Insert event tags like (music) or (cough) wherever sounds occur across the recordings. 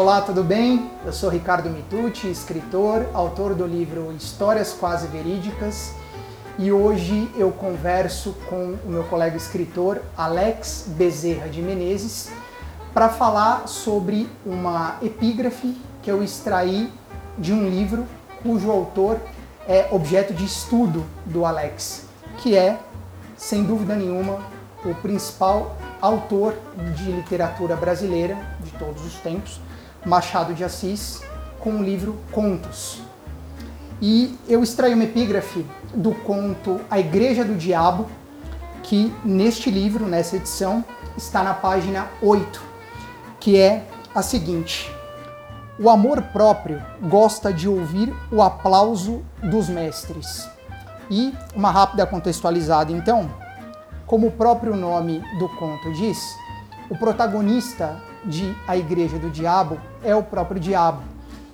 Olá, tudo bem? Eu sou Ricardo Mitucci, escritor, autor do livro Histórias Quase Verídicas e hoje eu converso com o meu colega escritor Alex Bezerra de Menezes para falar sobre uma epígrafe que eu extraí de um livro cujo autor é objeto de estudo do Alex, que é, sem dúvida nenhuma, o principal autor de literatura brasileira de todos os tempos, Machado de Assis, com o livro Contos. E eu extraí uma epígrafe do conto A Igreja do Diabo, que neste livro, nessa edição, está na página 8, que é a seguinte: O amor próprio gosta de ouvir o aplauso dos mestres. E uma rápida contextualizada, então, como o próprio nome do conto diz, o protagonista de A Igreja do Diabo é o próprio diabo.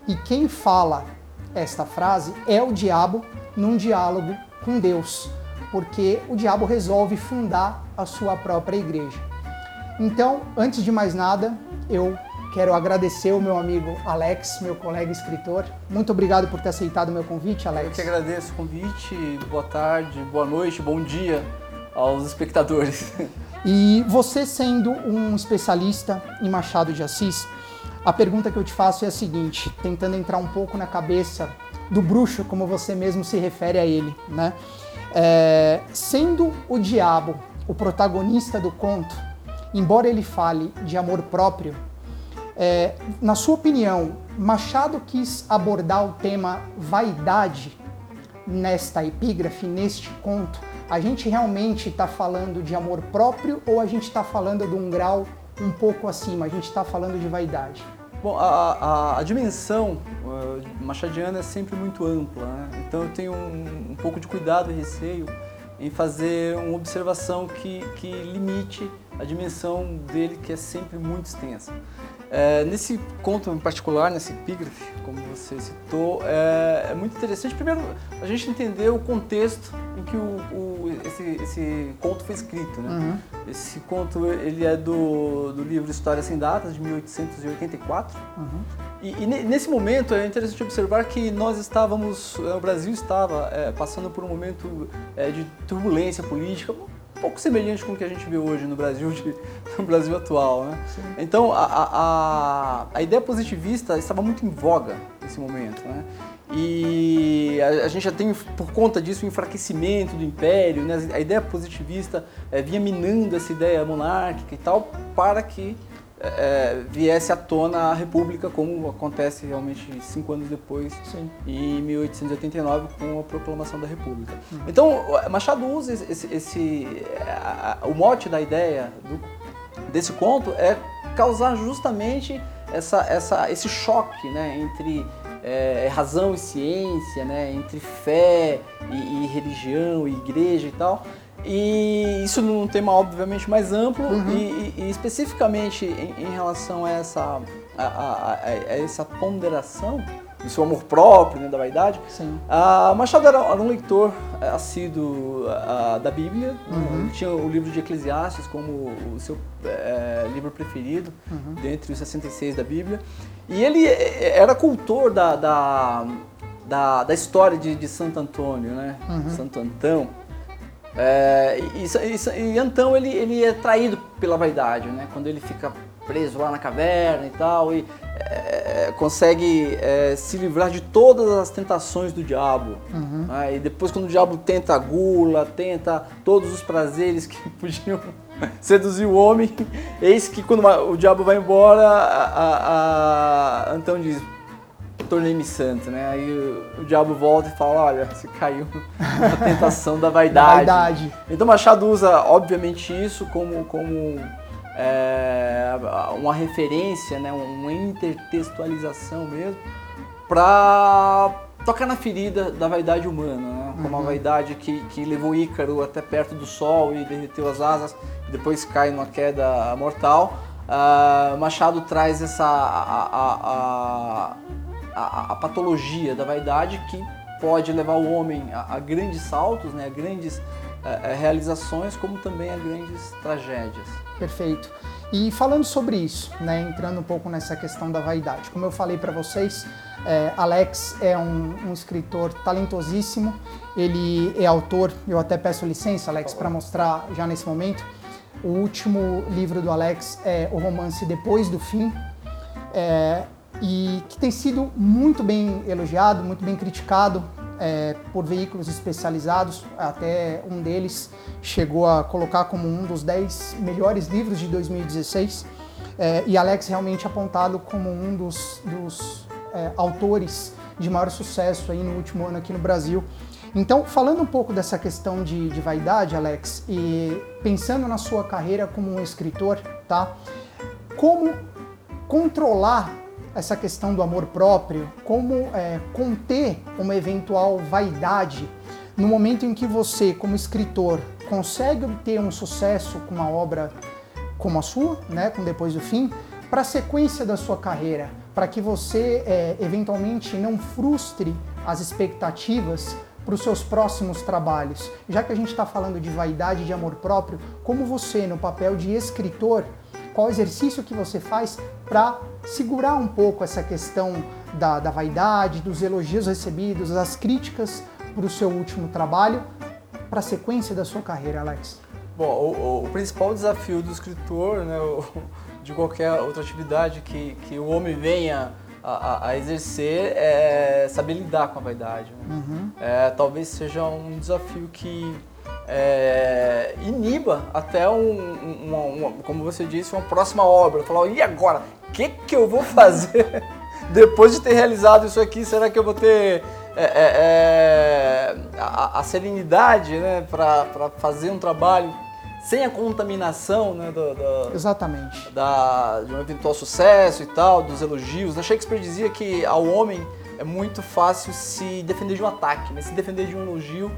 E quem fala esta frase é o diabo num diálogo com Deus, porque o diabo resolve fundar a sua própria igreja. Então, antes de mais nada, eu quero agradecer o meu amigo Alex, meu colega escritor. Muito obrigado por ter aceitado o meu convite, Alex. Eu que agradeço o convite. Boa tarde, boa noite, bom dia aos espectadores. (laughs) E você sendo um especialista em Machado de Assis, a pergunta que eu te faço é a seguinte, tentando entrar um pouco na cabeça do bruxo, como você mesmo se refere a ele, né? É, sendo o diabo o protagonista do conto, embora ele fale de amor próprio, é, na sua opinião, Machado quis abordar o tema vaidade nesta epígrafe, neste conto, a gente realmente está falando de amor próprio ou a gente está falando de um grau um pouco acima? A gente está falando de vaidade? Bom, a, a, a dimensão uh, machadiana é sempre muito ampla, né? então eu tenho um, um, pouco de cuidado e receio em fazer uma observação que, que limite a dimensão dele, que é sempre muito extensa. É, nesse conto em particular, nesse epígrafe, como você citou, é, é, muito interessante. Primeiro, a gente entender o contexto em que o, o esse, esse, conto foi escrito. Né? Uhum. Esse conto ele é do, do livro História Sem Datas, de 1884. Uhum. E, e, nesse momento é interessante observar que nós estávamos, o Brasil estava é, passando por um momento é, de turbulência política, um pouco semelhante com o que a gente vê hoje no Brasil, de, (laughs) no Brasil atual. Né? Então, a, a, a, ideia positivista estava muito em voga nesse momento. Né? E a, a, gente já tem, por conta disso, o enfraquecimento do império. Né? A ideia positivista é, vinha minando essa ideia monárquica e tal, para que é, viesse à tona a República, como acontece realmente cinco anos depois, Sim. em 1889, com a proclamação da República. Uhum. Então, Machado usa esse, esse a, a, o mote da ideia do, desse conto é causar justamente essa, essa, esse choque né, entre é, razão e ciência, né, entre fé e, e religião e igreja e tal. E isso num tema obviamente mais amplo uhum. e, e, especificamente em, em, relação a essa, a, a, a, essa ponderação do seu amor próprio, né, da vaidade. Sim. A Machado era, era um leitor é, assíduo da Bíblia, uhum. tinha o livro de Eclesiastes como o seu é, livro preferido, uhum. dentre os 66 da Bíblia. E ele é, era cultor da, da, da, da história de, de Santo Antônio, né? Uhum. Santo Antão. É, e, e, e, então ele, ele é traído pela vaidade, né? Quando ele fica preso lá na caverna e tal, e é, consegue é, se livrar de todas as tentações do diabo. Uhum. Né? E depois quando o diabo tenta a gula, tenta todos os prazeres que (laughs) podiam seduzir o homem, eis que quando o diabo vai embora, a, a, a Antão diz, tornei-me santo, né? Aí o, o, diabo volta e fala, olha, você caiu na tentação da vaidade. (laughs) vaidade. Então Machado usa, obviamente, isso como, como é, uma referência, né? uma intertextualização mesmo, para tocar na ferida da vaidade humana, né? como uhum. a vaidade que, que levou Ícaro até perto do sol e derreteu as asas, e depois cai numa queda mortal. Uh, Machado traz essa a, a, a, a, a patologia da vaidade que pode levar o homem a, a grandes saltos, né, a grandes é, realizações, como também a grandes tragédias. Perfeito. E falando sobre isso, né, entrando um pouco nessa questão da vaidade, como eu falei para vocês, é, Alex é um, um, escritor talentosíssimo, ele é autor, eu até peço licença, Alex, para mostrar já nesse momento. O último livro do Alex é o romance Depois do Fim, é, e que tem sido muito bem elogiado, muito bem criticado é, por veículos especializados, até um deles chegou a colocar como um dos 10 melhores livros de 2016, é, e Alex realmente apontado como um dos, dos é, autores de maior sucesso aí no último ano aqui no Brasil. Então, falando um pouco dessa questão de, de vaidade, Alex, e pensando na sua carreira como um escritor, tá? Como controlar essa questão do amor próprio, como é, conter uma eventual vaidade no momento em que você, como escritor, consegue obter um sucesso com uma obra como a sua, né, com Depois do Fim, para a sequência da sua carreira, para que você é, eventualmente não frustre as expectativas para os seus próximos trabalhos. Já que a gente está falando de vaidade de amor próprio, como você, no papel de escritor, qual exercício que você faz para segurar um pouco essa questão da, da vaidade, dos elogios recebidos, das críticas para o seu último trabalho, para a sequência da sua carreira, Alex? Bom, o, o principal desafio do escritor, né, (laughs) de qualquer outra atividade que, que o homem venha a, a, exercer é saber lidar com a vaidade. Né? Uhum. É, talvez seja um desafio que é, iniba até um, uma, uma, como você disse, uma próxima obra. Falar, e agora? O que, que eu vou fazer (laughs) depois de ter realizado isso aqui? Será que eu vou ter é, é, é a, a, serenidade né, para fazer um trabalho sem a contaminação né, do, do, Exatamente. Da, de um eventual sucesso e tal, dos elogios? Né? Shakespeare dizia que ao homem é muito fácil se defender de um ataque, né? se defender de um elogio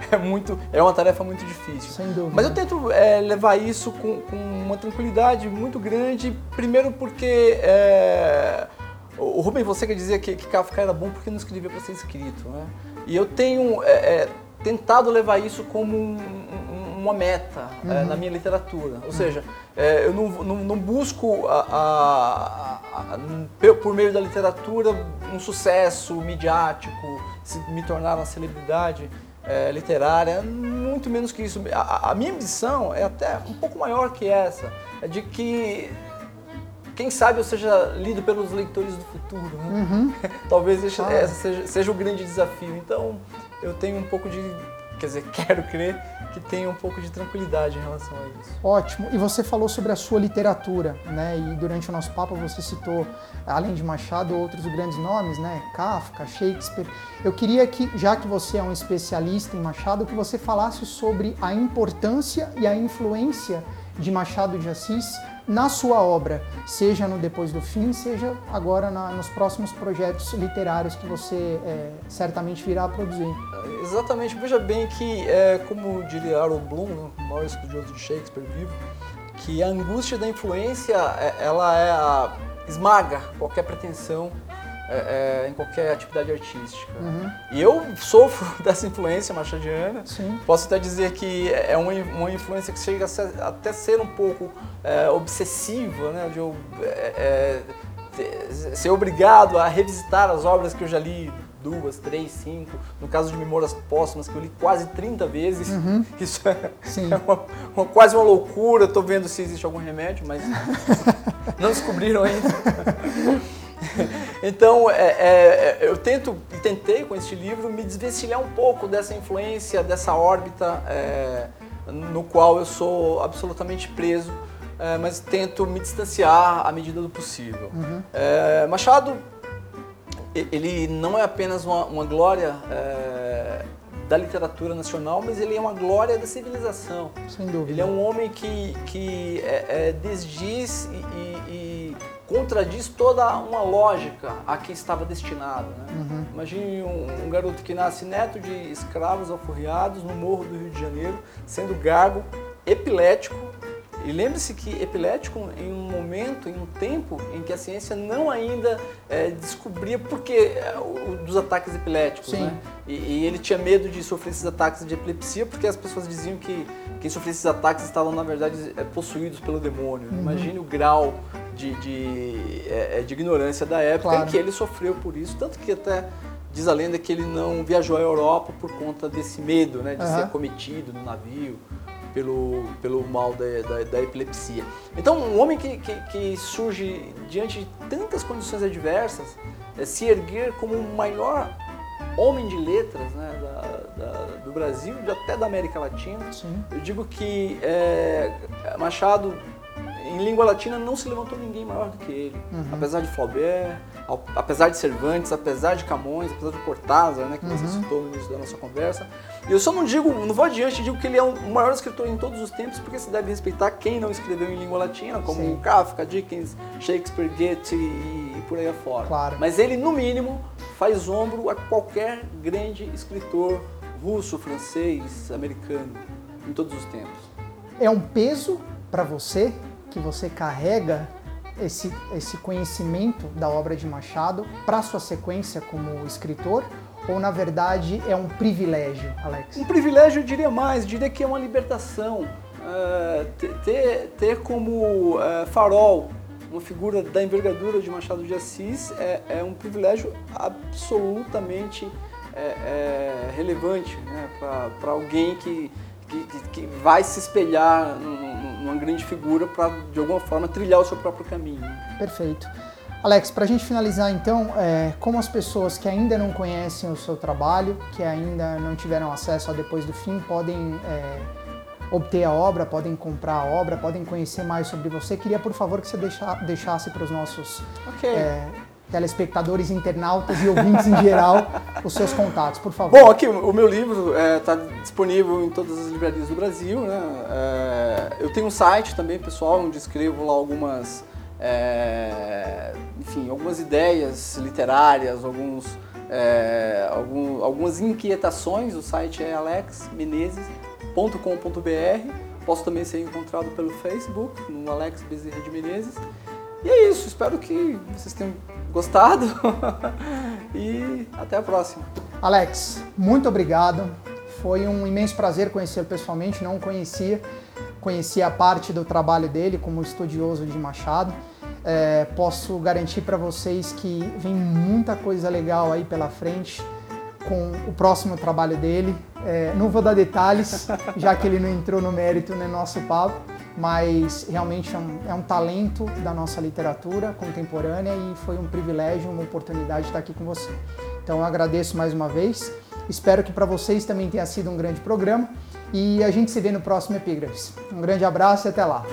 (laughs) é muito é uma tarefa muito difícil. Sem dúvida. Mas eu tento é, levar isso com, com, uma tranquilidade muito grande, primeiro porque é, o Rubem você quer dizer que, que Kafka era bom porque não escrevia para ser escrito, né? E eu tenho é, é tentado levar isso como um, um, uma meta é, uhum. na minha literatura, ou seja, é, eu não, não, não busco a, a, a, por meio da literatura um sucesso midiático, me tornar uma celebridade é, literária, muito menos que isso. A, a, minha ambição é até um pouco maior que essa, é de que quem sabe eu seja lido pelos leitores do futuro. Né? Uhum. (laughs) Talvez esse, ah. seja, seja o grande desafio. Então eu tenho um pouco de, quer dizer, (laughs) quero crer que tenha um pouco de tranquilidade em relação a isso. Ótimo. E você falou sobre a sua literatura, né? E durante o nosso papo você citou, além de Machado, outros grandes nomes, né? Kafka, Shakespeare. Eu queria que, já que você é um especialista em Machado, que você falasse sobre a importância e a influência de Machado de Assis na sua obra, seja no Depois do Fim, seja agora na, nos próximos projetos literários que você é, certamente virá a produzir. Exatamente, veja bem que, é, como diria Harold Bloom, né, o maior estudioso de Shakespeare vivo, que a angústia da influência, é, ela é a, esmaga qualquer pretensão é, é, em qualquer atividade artística. Uhum. E eu sofro (laughs) dessa influência machadiana. Sim. Posso até dizer que é uma, uma influência que chega a ser, até ser um pouco é, obsessiva, né? de eu é, é, ser obrigado a revisitar as obras que eu já li duas, três, cinco. No caso de Memórias Póstumas, que eu li quase 30 vezes. Uhum. (laughs) Isso é, é uma, uma, quase uma loucura. Estou vendo se existe algum remédio, mas (laughs) não descobriram ainda. (laughs) então, é, é, eu tento e tentei com este livro me desvencilhar um pouco dessa influência, dessa órbita é, no qual eu sou absolutamente preso, é, mas tento me distanciar à medida do possível. Uhum. É, Machado, ele não é apenas uma, uma glória é, da literatura nacional, mas ele é uma glória da civilização. Sem dúvida. Ele é um homem que, que é, desdiz e, e, e contradiz toda uma lógica a quem estava destinado. Né? Uhum. Imagine um, um, garoto que nasce neto de escravos alforriados no morro do Rio de Janeiro, sendo gago, epilético E lembre-se que epilético em um momento, em um tempo em que a ciência não ainda é, descobria por que é, dos ataques epiléticos, Sim. né? E, e, ele tinha medo de sofrer esses ataques de epilepsia porque as pessoas diziam que quem sofria esses ataques estavam, na verdade, é, possuídos pelo demônio. Uhum. Imagine o grau de, de, é, de ignorância da época claro. em que ele sofreu por isso, tanto que até diz a lenda que ele não viajou à Europa por conta desse medo, né, de uhum. ser cometido no navio pelo, pelo mal da, da, da epilepsia. Então, um homem que, que, que, surge diante de tantas condições adversas, é, se erguer como o maior homem de letras né, da, da, do Brasil e até da América Latina, Sim. eu digo que é, Machado em língua latina não se levantou ninguém maior do que ele. Uhum. Apesar de Flaubert, apesar de Cervantes, apesar de Camões, apesar de Cortázar, né, que uhum. você citou no início da nossa conversa. E eu só não digo, não vou adiante, digo que ele é o maior escritor em todos os tempos, porque se deve respeitar quem não escreveu em língua latina, como Sim. Kafka, Dickens, Shakespeare, Goethe e por aí afora. Claro. Mas ele, no mínimo, faz ombro a qualquer grande escritor russo, francês, americano, em todos os tempos. É um peso para você que você carrega esse, esse conhecimento da obra de Machado para sua sequência como escritor? Ou na verdade é um privilégio, Alex? Um privilégio, eu diria mais, diria que é uma libertação. É, ter, ter como é, farol uma figura da envergadura de Machado de Assis é, é um privilégio absolutamente é, é, relevante né, para alguém que, que, que, vai se espelhar numa grande figura para, de alguma forma, trilhar o seu próprio caminho. Perfeito. Alex, para a gente finalizar então, é, como as pessoas que ainda não conhecem o seu trabalho, que ainda não tiveram acesso a Depois do Fim, podem é, obter a obra, podem comprar a obra, podem conhecer mais sobre você, queria por favor que você deixa, deixasse para os nossos okay. é, telespectadores, internautas e ouvintes em geral, os seus contatos, por favor. Bom, aqui o meu livro está é, disponível em todas as livrarias do Brasil. Né? É, eu tenho um site também, pessoal, onde escrevo lá algumas, é, enfim, algumas ideias literárias, alguns, é, algum, algumas inquietações. O site é alexmenezes.com.br. Posso também ser encontrado pelo Facebook, no Alex Bezerra de Menezes. E é isso, espero que vocês tenham gostado (laughs) e até a próxima. Alex, muito obrigado. Foi um imenso prazer conhecê-lo pessoalmente, não conhecia, conhecia a parte do trabalho dele como estudioso de Machado. É, posso garantir para vocês que vem muita coisa legal aí pela frente com o próximo trabalho dele. É, não vou dar detalhes, (laughs) já que ele não entrou no mérito no nosso papo, mas realmente é um, é um, talento da nossa literatura contemporânea e foi um privilégio, uma oportunidade estar aqui com você. Então eu agradeço mais uma vez, espero que para vocês também tenha sido um grande programa e a gente se vê no próximo Epígrafes. Um grande abraço e até lá!